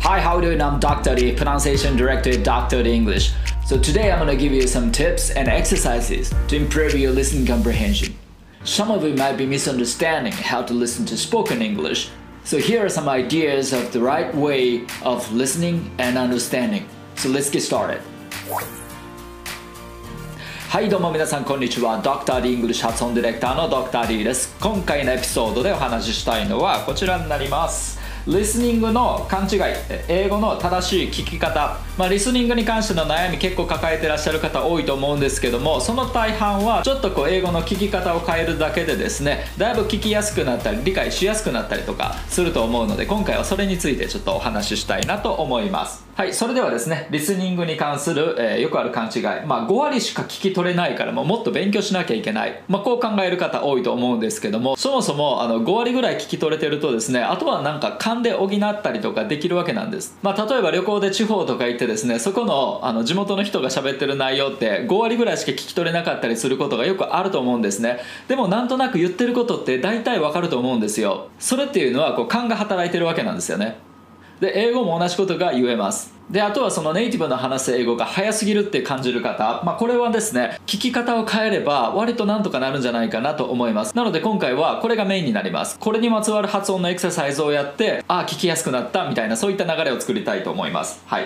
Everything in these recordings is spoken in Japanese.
Hi, how are you doing? I'm Dr. D, pronunciation director at Dr. D English. So today I'm going to give you some tips and exercises to improve your listening comprehension. Some of you might be misunderstanding how to listen to spoken English. So here are some ideas of the right way of listening and understanding. So let's get started. はいどうも皆さんこんにちは Dr. D English 発音ディレクターの Dr. D です今回のエピソードでお話ししたいのはこちらになります リスニングの勘違い英語の正しい聞き方、まあ、リスニングに関しての悩み結構抱えてらっしゃる方多いと思うんですけどもその大半はちょっとこう英語の聞き方を変えるだけでですねだいぶ聞きやすくなったり理解しやすくなったりとかすると思うので今回はそれについてちょっとお話ししたいなと思います。はいそれではですねリスニングに関する、えー、よくある勘違い。まあ5割しか聞き取れないからももっと勉強しなきゃいけない、まあ、こう考える方多いと思うんですけどもそもそもあの5割ぐらい聞き取れてるとですねあとはなんか勘で補ったりとかできるわけなんです、まあ、例えば旅行で地方とか行ってですねそこのあの地元の人が喋ってる内容って5割ぐらいしか聞き取れなかったりすることがよくあると思うんですね。でもなんとなく言ってることって大体わかると思うんですよ。それっていうのはこう勘が働いてるわけなんですよね。で英語も同じことが言えます。であとはそのネイティブの話す英語が早すぎるって感じる方、まあ、これはですね聞き方を変えれば割となんとかなるんじゃないかなと思います。なので今回はこれがメインになります。これにまつわる発音のエクササイズをやってああ聞きやすくなったみたいなそういった流れを作りたいと思います。はい。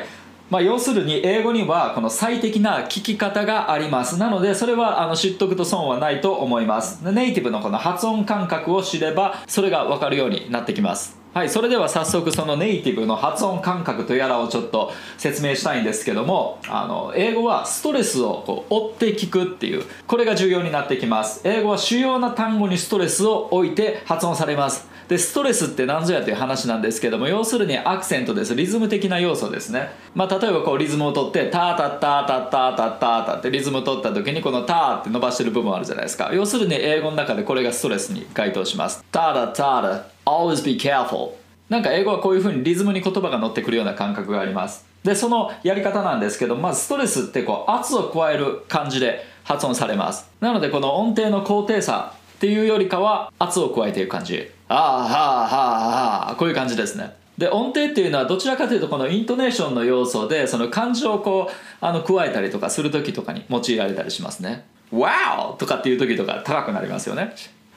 まあ、要するに英語にはこの最適な聞き方があります。なのでそれはあの知っとくと損はないと思います。ネイティブのこの発音感覚を知ればそれが分かるようになってきます。はいそれでは早速そのネイティブの発音感覚とやらをちょっと説明したいんですけどもあの英語はストレスをこう追って聞くっていうこれが重要になってきます。英語は主要な単語にストレスを置いて発音されます。でストレスって何ぞやという話なんですけども要するにアクセントです。リズム的な要素ですね、まあ、例えばこうリズムを取ってタータッタータッタータッタータってリズムを取った時にこのターって伸ばしてる部分あるじゃないですか。要するに英語の中でこれがストレスに該当します。タータタータ always be careful. なんか英語はこういうふうにリズムに言葉が乗ってくるような感覚があります。でそのやり方なんですけどまずストレスってこう圧を加える感じで発音されます。なのでこの音程の高低差っていうよりかは圧を加えていく感じ。ああはあはあはあこういう感じですね。で音程っていうのはどちらかというとこのイントネーションの要素でその感情をこうあの加えたりとかする時とかに用いられたりしますね。Wow! とかっていう時とか高くなりますよね。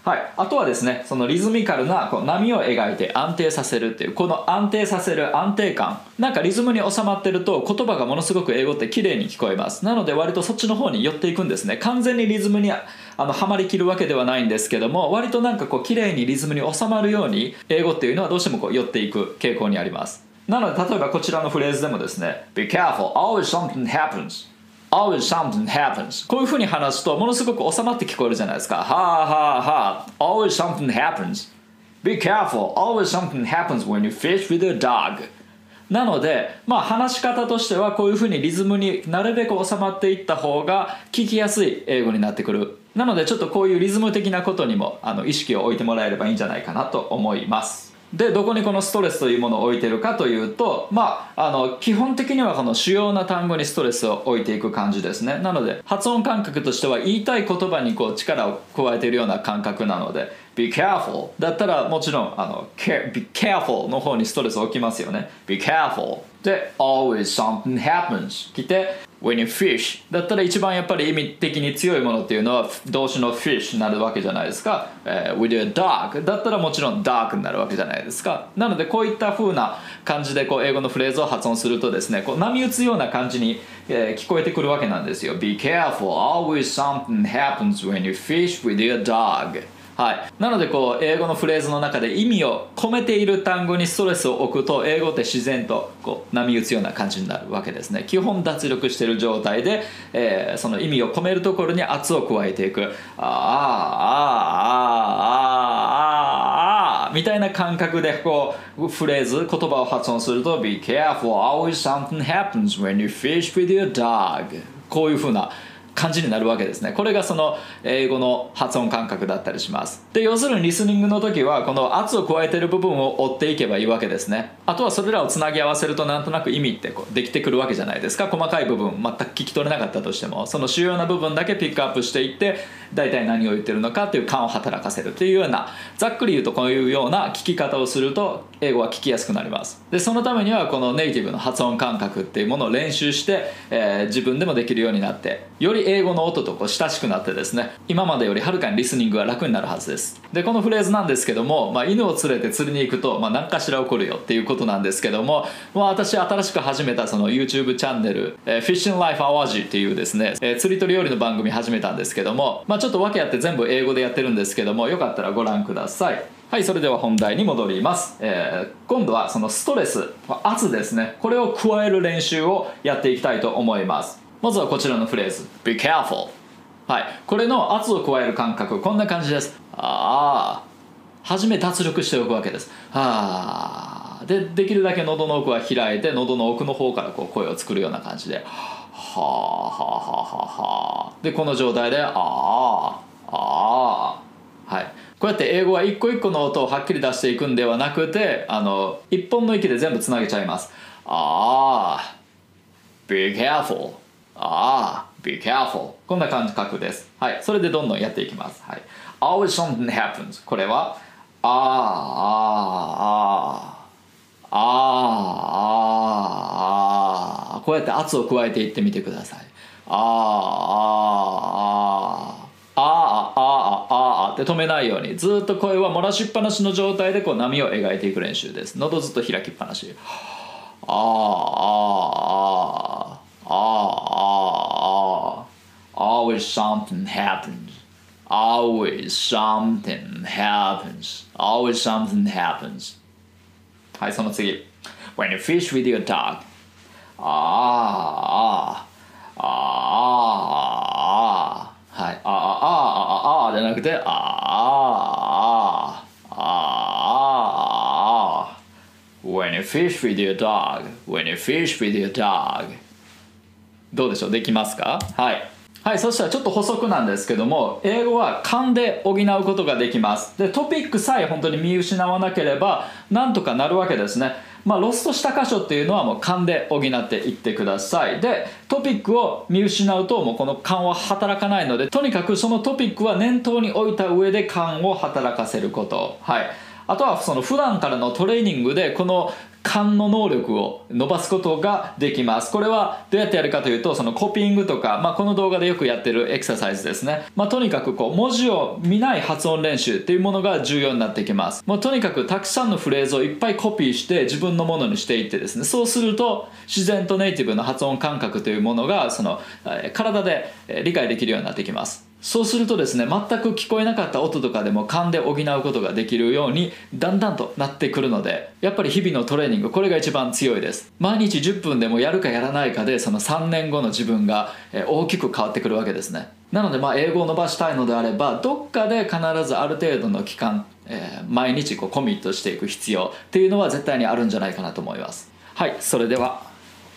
はい、あとはですねそのリズミカルなこう波を描いて安定させるっていうこの安定させる安定感。なんかリズムに収まってると言葉がものすごく英語って綺麗に聞こえます。なので割とそっちの方に寄っていくんですね。完全にリズムにあのはまりきるわけではないんですけども割となんかこう綺麗にリズムに収まるように英語っていうのはどうしてもこう寄っていく傾向にあります。なので例えばこちらのフレーズでもですね Be careful, always something happens. Always something happens. こういうふうに話すとものすごく収まって聞こえるじゃないですか。はあはあはあ always something happens. Be careful. Always something happens when you fish with your dog. なので、まあ、話し方としてはこういうふうにリズムになるべく収まっていった方が聞きやすい英語になってくる。なのでちょっとこういうリズム的なことにもあの意識を置いてもらえればいいんじゃないかなと思いますでどこにこのストレスというものを置いてるかというとまああの基本的にはこの主要な単語にストレスを置いていく感じですね。なので発音感覚としては言いたい言葉にこう力を加えているような感覚なので be careful だったらもちろんあの be careful の方にストレスを置きますよね。be careful. で always something happens 来て when you fish だったら一番やっぱり意味的に強いものっていうのは動詞の fish になるわけじゃないですか、えー、with a dog だったらもちろん dark になるわけじゃないですか。なのでこういった風な感じでこう英語のフレーズを発音するとですねこう波打つような感じに、え、聞こえてくるわけなんですよ。Be careful always something happens when you fish with your dog. はい、なのでこう英語のフレーズの中で意味を込めている単語にストレスを置くと英語って自然とこう波打つような感じになるわけですね。基本脱力している状態で、えー、その意味を込めるところに圧を加えていく。あああああああみたいな感覚でこうフレーズ言葉を発音すると Be careful always something happens when you fish with your dog こういうふうな感じになるわけですね。これがその英語の発音感覚だったりします。で要するにリスニングの時はこの圧を加えてる部分を追っていけばいいわけですね。あとはそれらをつなぎ合わせるとなんとなく意味ってこうできてくるわけじゃないですか。細かい部分全く聞き取れなかったとしても。その主要な部分だけピックアップしていって大体何を言ってるのかっていう感を働かせるっていうようなざっくり言うとこういうような聞き方をすると英語は聞きやすくなります。でそのためにはこのネイティブの発音感覚っていうものを練習して、えー、自分でもできるようになってより英語の音とこう親しくなってですね今までよりはるかにリスニングが楽になるはずです。でこのフレーズなんですけども、まあ、犬を連れて釣りに行くと、まあ、何かしら起こるよっていうことなんですけども、まあ、私新しく始めたその YouTube チャンネル「えー、Fishing Life Awaji」っていうですね、えー、釣りと料理の番組始めたんですけども、まあ、ちょっと訳あって全部英語でやってるんですけどもよかったらご覧ください。はいそれでは本題に戻ります、えー、今度はそのストレス圧ですね。これを加える練習をやっていきたいと思います。まずはこちらのフレーズ。Be careful. はい。これの圧を加える感覚。こんな感じです。ああ初め脱力しておくわけです。はあでできるだけ喉の奥は開いて喉の奥の方からこう声を作るような感じで。はあはあはあはあでこの状態でああああはい。こうやって英語は一個一個の音をはっきり出していくんではなくてあの一本の息で全部つなげちゃいます。ああ Be careful. ああ、be careful。こんな感じ書くです。はい。それでどんどんやっていきます。はい。always something happens。これは、ああ、ああ、ああ、こうやって圧を加えていってみてください。ああ、ああ、ああ、ああ、ああっ止めないように、ずっと声は漏らしっぱなしの状態でこう波を描いていく練習です。喉ずっと開きっぱなし。ああ、ああ、ああ。ah, ah, always something happens. Always something happens. Always something happens. はい、その次。When you fish with your dog. ああ、ああ、はい。ああ、ああ、ああじゃなくて、ああ、ああ、When you fish with your dog. When you fish with your dog. どうでしょう？できますか？はい。はい、そしたらちょっと補足なんですけども英語は勘で補うことができます。でトピックさえ本当に見失わなければなんとかなるわけですね。まあ、ロストした箇所っていうのはもう勘で補っていってください。でトピックを見失うともうこの勘は働かないのでとにかくそのトピックは念頭に置いた上で勘を働かせること。はい。あとはその普段からのトレーニングでこの勘の能力を伸ばすことができます。これはどうやってやるかというとそのコピングとか、まあ、この動画でよくやってるエクササイズですね、まあ、とにかくこう文字を見ない発音練習っていうものが重要になってきます。もうとにかくたくさんのフレーズをいっぱいコピーして自分のものにしていってですね。そうすると自然とネイティブの発音感覚というものがその体で理解できるようになってきます。そうするとですね全く聞こえなかった音とかでも勘で補うことができるようにだんだんとなってくるのでやっぱり日々のトレーニングこれが一番強いです。毎日10分でもやるかやらないかでその3年後の自分が大きく変わってくるわけですね。なのでまあ英語を伸ばしたいのであればどっかで必ずある程度の期間、えー、毎日こうコミットしていく必要っていうのは絶対にあるんじゃないかなと思います。はいそれでは、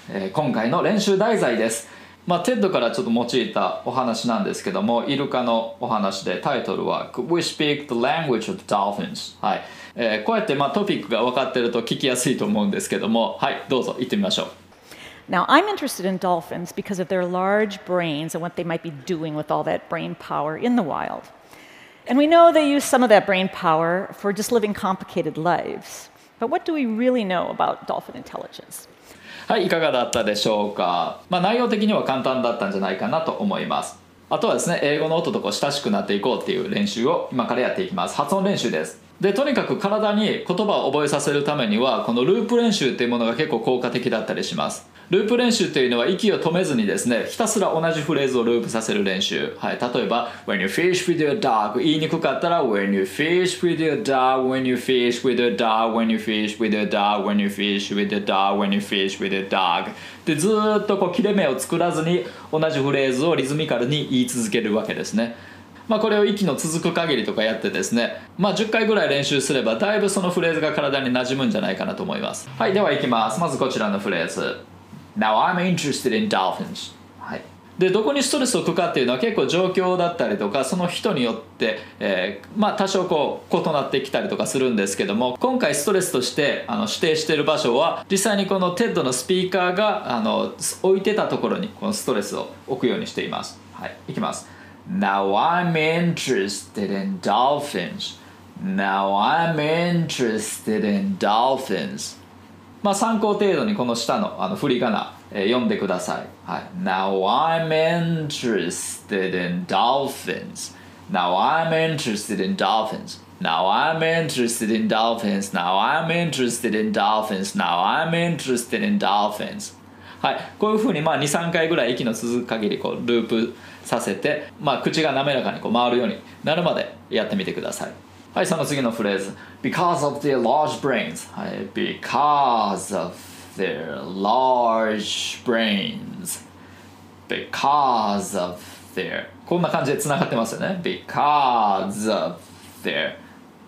えー、今回の練習題材です。まあ、 TED からちょっと用いたお話なんですけどもイルカのお話でタイトルは「We speak the language of the dolphins」はいえー、こうやってまあトピックが分かってると聞きやすいと思うんですけどもはいどうぞ行ってみましょう Now, I'm interested in dolphins because of their large brains and what they might be doing with all that brain power in the wild. And we know they use some of that brain power for just living complicated lives. But what do we really know about dolphin intelligence? はいいかがだったでしょうか、まあ、内容的には簡単だったんじゃないかなと思います。あとはですね英語の音とこう親しくなっていこうっていう練習を今からやっていきます。発音練習です。でとにかく体に言葉を覚えさせるためにはこのループ練習っていうものが結構効果的だったりします。ループ練習というのは息を止めずにですねひたすら同じフレーズをループさせる練習、はい、例えば When you fish with your dog 言いにくかったら When you fish with your dog When you fish with your dog When you fish with your dog When you fish with your dog When you fish with your dog でずっとこう切れ目を作らずに同じフレーズをリズミカルに言い続けるわけですね。まあ、これを息の続く限りとかやってですね、まあ、10回ぐらい練習すればだいぶそのフレーズが体に馴染むんじゃないかなと思います。はい。ではいきます。まずこちらのフレーズ。Now I'm interested in dolphins はいでどこにストレスを置くかっていうのは結構状況だったりとかその人によって、えーまあ、多少こう異なってきたりとかするんですけども今回ストレスとしてあの指定している場所は実際にこの TED のスピーカーがあの置いてたところにこのストレスを置くようにしています。はい、いきます。Now I'm interested in dolphins. Now I'm interested in dolphins. まあ参考程度にこの下のあの振り仮名、えー読んでください。はい。Now I'm interested in dolphins. Now I'm interested in dolphins. Now I'm interested in dolphins. Now I'm interested in dolphins. Now I'm interested in dolphins. はい、こういうふうにまあ23回ぐらい息の続く限りこうループさせて、まあ、口が滑らかにこう回るようになるまでやってみてくださいはいその次のフレーズ Because of their large brains、はい、Because of their large brains Because of their こんな感じでつながってますよね Because of their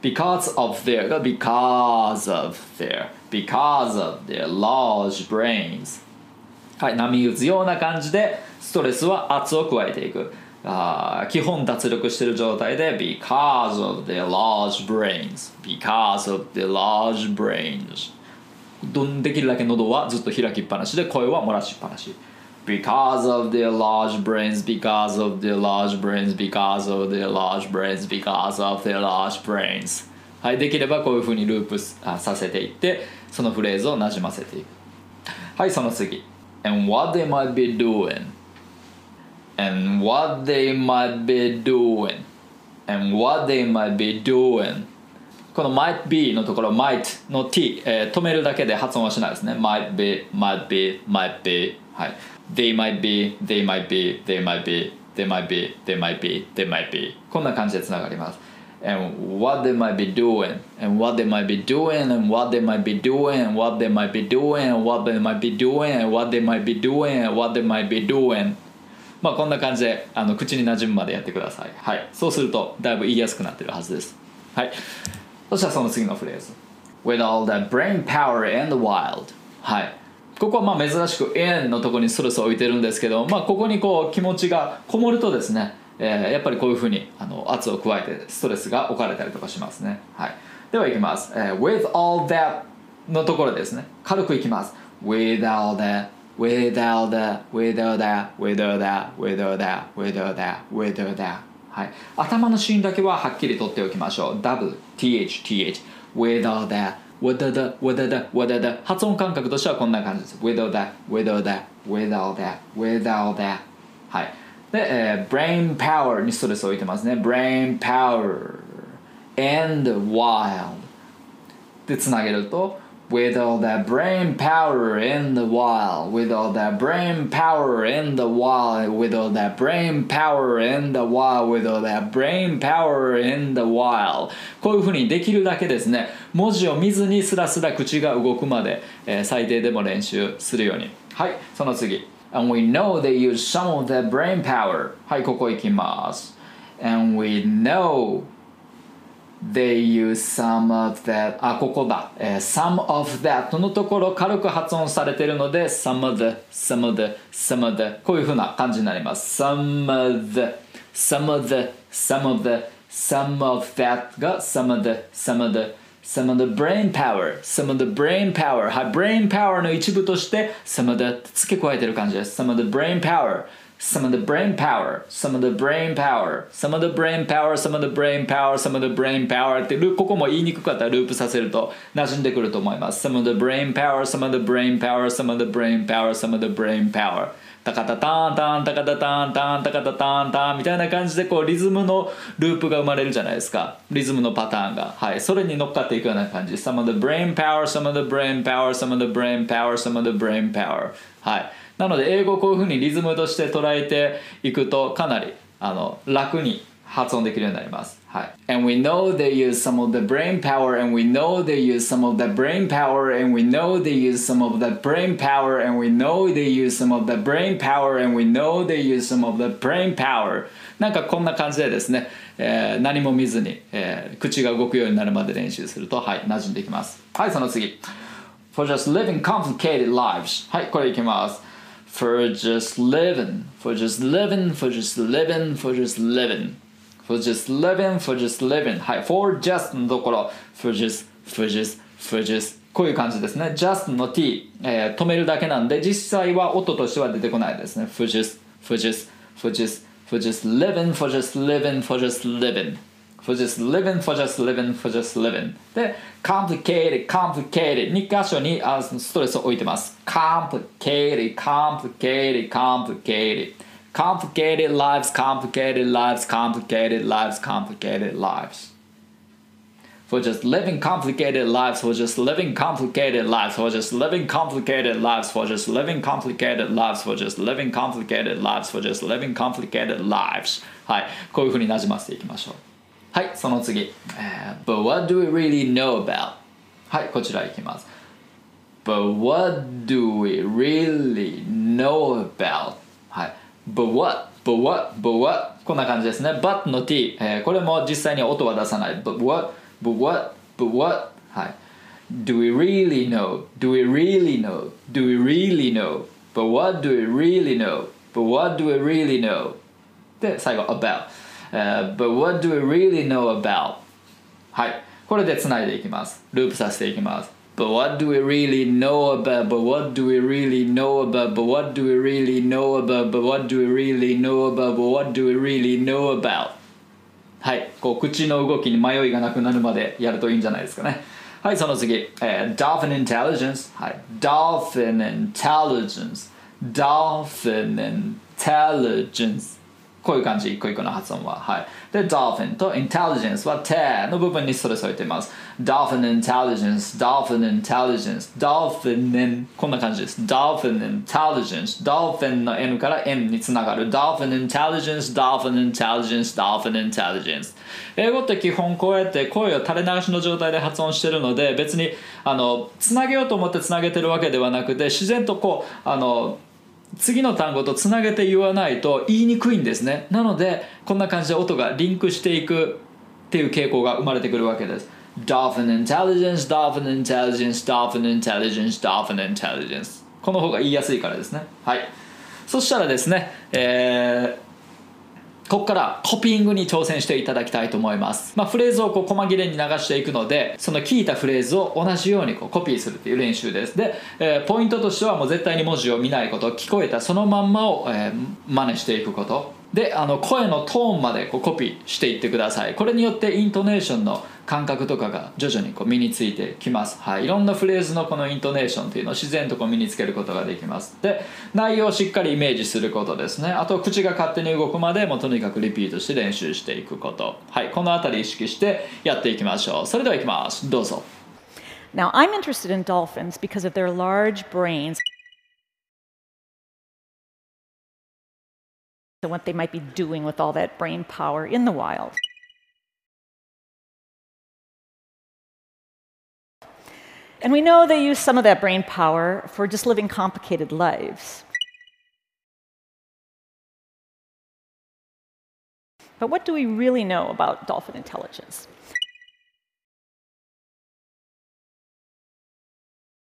Because of their が Because of their Because of their large brains はい、波打つような感じでストレスは圧を加えていく Uh, あ基本脱力してる状態で because of their large brains. Because of their large brains. どんできるだけ喉はずっと開きっぱなしで声は漏らしっぱなし。Because of their large brains because of their large brains because of their large brains because of their large brains. はいできればこういうふうにループさせていってそのフレーズをなじませていく。はいその次。And what they might be doing and what they might be doing and what they might be doing この might be のところ might の t、えー止めるだけで発音はしないですね might be might be might be はい they might be they might be they might be they might be they might be they might be こんな感じでつながります and what they might be doing and what they might be doing and what they might be doing and what they might be doing and what they might be doing and what they might be doing and what they might be doing まあこんな感じであの口に馴染むまでやってください。はい。そうするとだいぶ言いやすくなってるはずです。はい。そしたらその次のフレーズ。With all that brain power in the wild はい。ここはまあ珍しく in のところにストレスを置いてるんですけど、まあ、ここにこう気持ちがこもるとですね、えーやっぱりこういうふうにあの圧を加えてストレスが置かれたりとかしますね、はい、ではいきます、えー With all that のところですね。軽くいきます。With all that With all that With all that With all that With all that With all that With all that はい、頭のシーンだけははっきりとっておきましょう W TH TH With all that With all that With all that With all that 発音感覚としてはこんな感じです With all that With all that With all that With all that はいで、えー、brain power にストレスを置いてますね brain power and wild でつなげると With all that brain power in the wild With all that brain power in the wild With all that brain power in the wild With all that brain power in the wild こういうふうにできるだけですね文字を見ずにスラスラ口が動くまで、えー最低でも練習するようにはいその次 And we know they use some of that brain power はいここ行きます And we know They use some of that あここだ、えー some of that のところ軽く発音されているので some of the some of the some of the こういうふうな感じになります some of the some of the some of the some of that が some of the some of the some of the brain power some of the brain power はい brain power の一部として some of the 付け加えてる感じです some of the brain power some of the brain power, some of the brain power, some of the brain power, some of the brain power, some of the brain power ってここも言いにくかったらループさせると馴染んでくると思います。some of the brain power, some of the brain power, some of the brain power, some of the brain power タカタタンタンタカタタンタンタカタタンタンみたいな感じでこうリズムのループが生まれるじゃないですかリズムのパターンがはいそれに乗っかっていくような感じ some of the brain power some of the brain power some of the brain power some of the brain power はいなので英語をこういうふうにリズムとして捉えていくとかなりあの楽に発音できるようになります。はい。And we know they use some of the brain power and we know they use some of the brain power and we know they use some of the brain power and we know they use some of the brain power and we know they use some of the brain power なんかこんな感じでですね、えー何も見ずに、えー口が動くようになるまで練習するとはい馴染んでいきますはいその次 For just living complicated lives はいこれいきます for just living for just living for just living for just living for just living for just living はい for just のところ for just for just for just こういう感じですね just の t、えー、止めるだけなんで実際は音としては出てこないですね for just for just for just for just living for just living for just living for just living for just living for just living で complicated complicated 2箇所にあストレスを置いてます complicated complicated complicated complicated lives complicated lives complicated lives complicated lives for just living complicated lives for just living complicated lives for just living complicated lives for just living complicated lives for just living complicated lives for just living complicated lives はいこういうふうになじませていきましょう はいその次、えー But what do we really know about? はいこちらいきます But what do we really know about? はい。But what? But what? But what? こんな感じですね。But の t、えーこれも実際に音は出さない。But what? But what? But what? はい。Do we really know? Do we really know? Do we really know? But what do we really know? But what do we really know? で、最後 about、Uh, but what do we really know about? はい。これでつないでいきます。ループさせていきます。But what do we really know about? But what do we really know about? But what do we really know about? But what do we really know about? But what do we really know about? はい。こう、口の動きに迷いがなくなるまでやるといいんじゃないですかね。はい、その次。えー、Dolphin Intelligence。はい。Dolphin Intelligence。Dolphin Intelligence。こういう感じ、一個一個の発音は。はい。で、dolphin と intelligence は手の部分にストレスを置いています。dolphin intelligence, dolphin intelligence, dolphin in こんな感じです。dolphin intelligence, dolphin の N から N につながる dolphin intelligence, dolphin intelligence, dolphin intelligence 英語って基本こうやって声を垂れ流しの状態で発音してるので別にあのつなげようと思ってつなげてるわけではなくて自然とこうあの次の単語とつなげて言わないと言いにくいんですね。なのでこんな感じで音がリンクしていくっていう傾向が生まれてくるわけです。Dolphin intelligence, dolphin intelligence, dolphin intelligence, dolphin intelligence この方が言いやすいからですね。はい。そしたらですねえーここからコピングに挑戦していただきたいと思います、まあ、フレーズをこう細切れに流していくのでその聞いたフレーズを同じようにこうコピーするっていう練習です。で、えーポイントとしてはもう絶対に文字を見ないこと聞こえたそのまんまを、えー真似していくこと。であの声のトーンまでこうコピーしていってください。これによってイントネーションの感覚とかが徐々にこう身についてきます、はい、いろんなフレーズのこのイントネーションというのを自然とこう身につけることができます。で内容をしっかりイメージすることですね。あと口が勝手に動くまでもとにかくリピートして練習していくこと。はい。この辺り意識してやっていきましょう。それではいきます。どうぞ。Now, I'm interested in dolphins because of their large brains. And what they might be doing with all that brain power in the wild. And we know they use some of that brain power for just living complicated lives. But what do we really know about dolphin intelligence?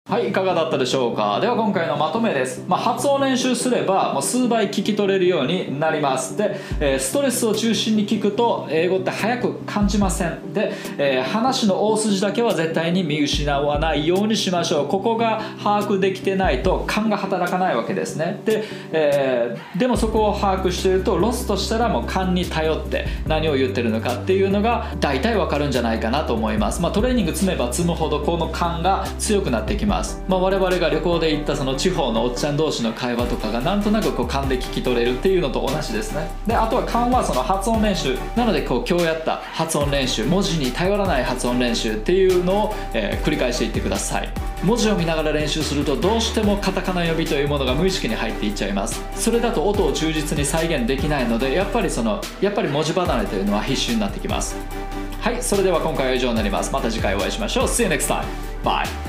はいいかがだったでしょうか？では今回のまとめです、まあ、発音練習すればもう数倍聞き取れるようになります。で、えーストレスを中心に聞くと英語って早く感じません。で、えー話の大筋だけは絶対に見失わないようにしましょう。ここが把握できてないと勘が働かないわけですね。で,、えーでもそこを把握しているとロスとしたらもう勘に頼って何を言ってるのかっていうのが大体わかるんじゃないかなと思います、まあ、トレーニング積めば積むほどこの勘が強くなってきます、まあ、我々が旅行で行ったその地方のおっちゃん同士の会話とかがなんとなくこう勘で聞き取れるっていうのと同じですね。であとは勘はその発音練習。なのでこう今日やった発音練習文字に頼らない発音練習っていうのを、えー繰り返していってください。文字を見ながら練習するとどうしてもカタカナ呼びというものが無意識に入っていっちゃいます。それだと音を忠実に再現できないのでやっぱりそのやっぱり文字離れというのは必須になってきます。はいそれでは今回は以上になります。また次回お会いしましょう。See you next time. by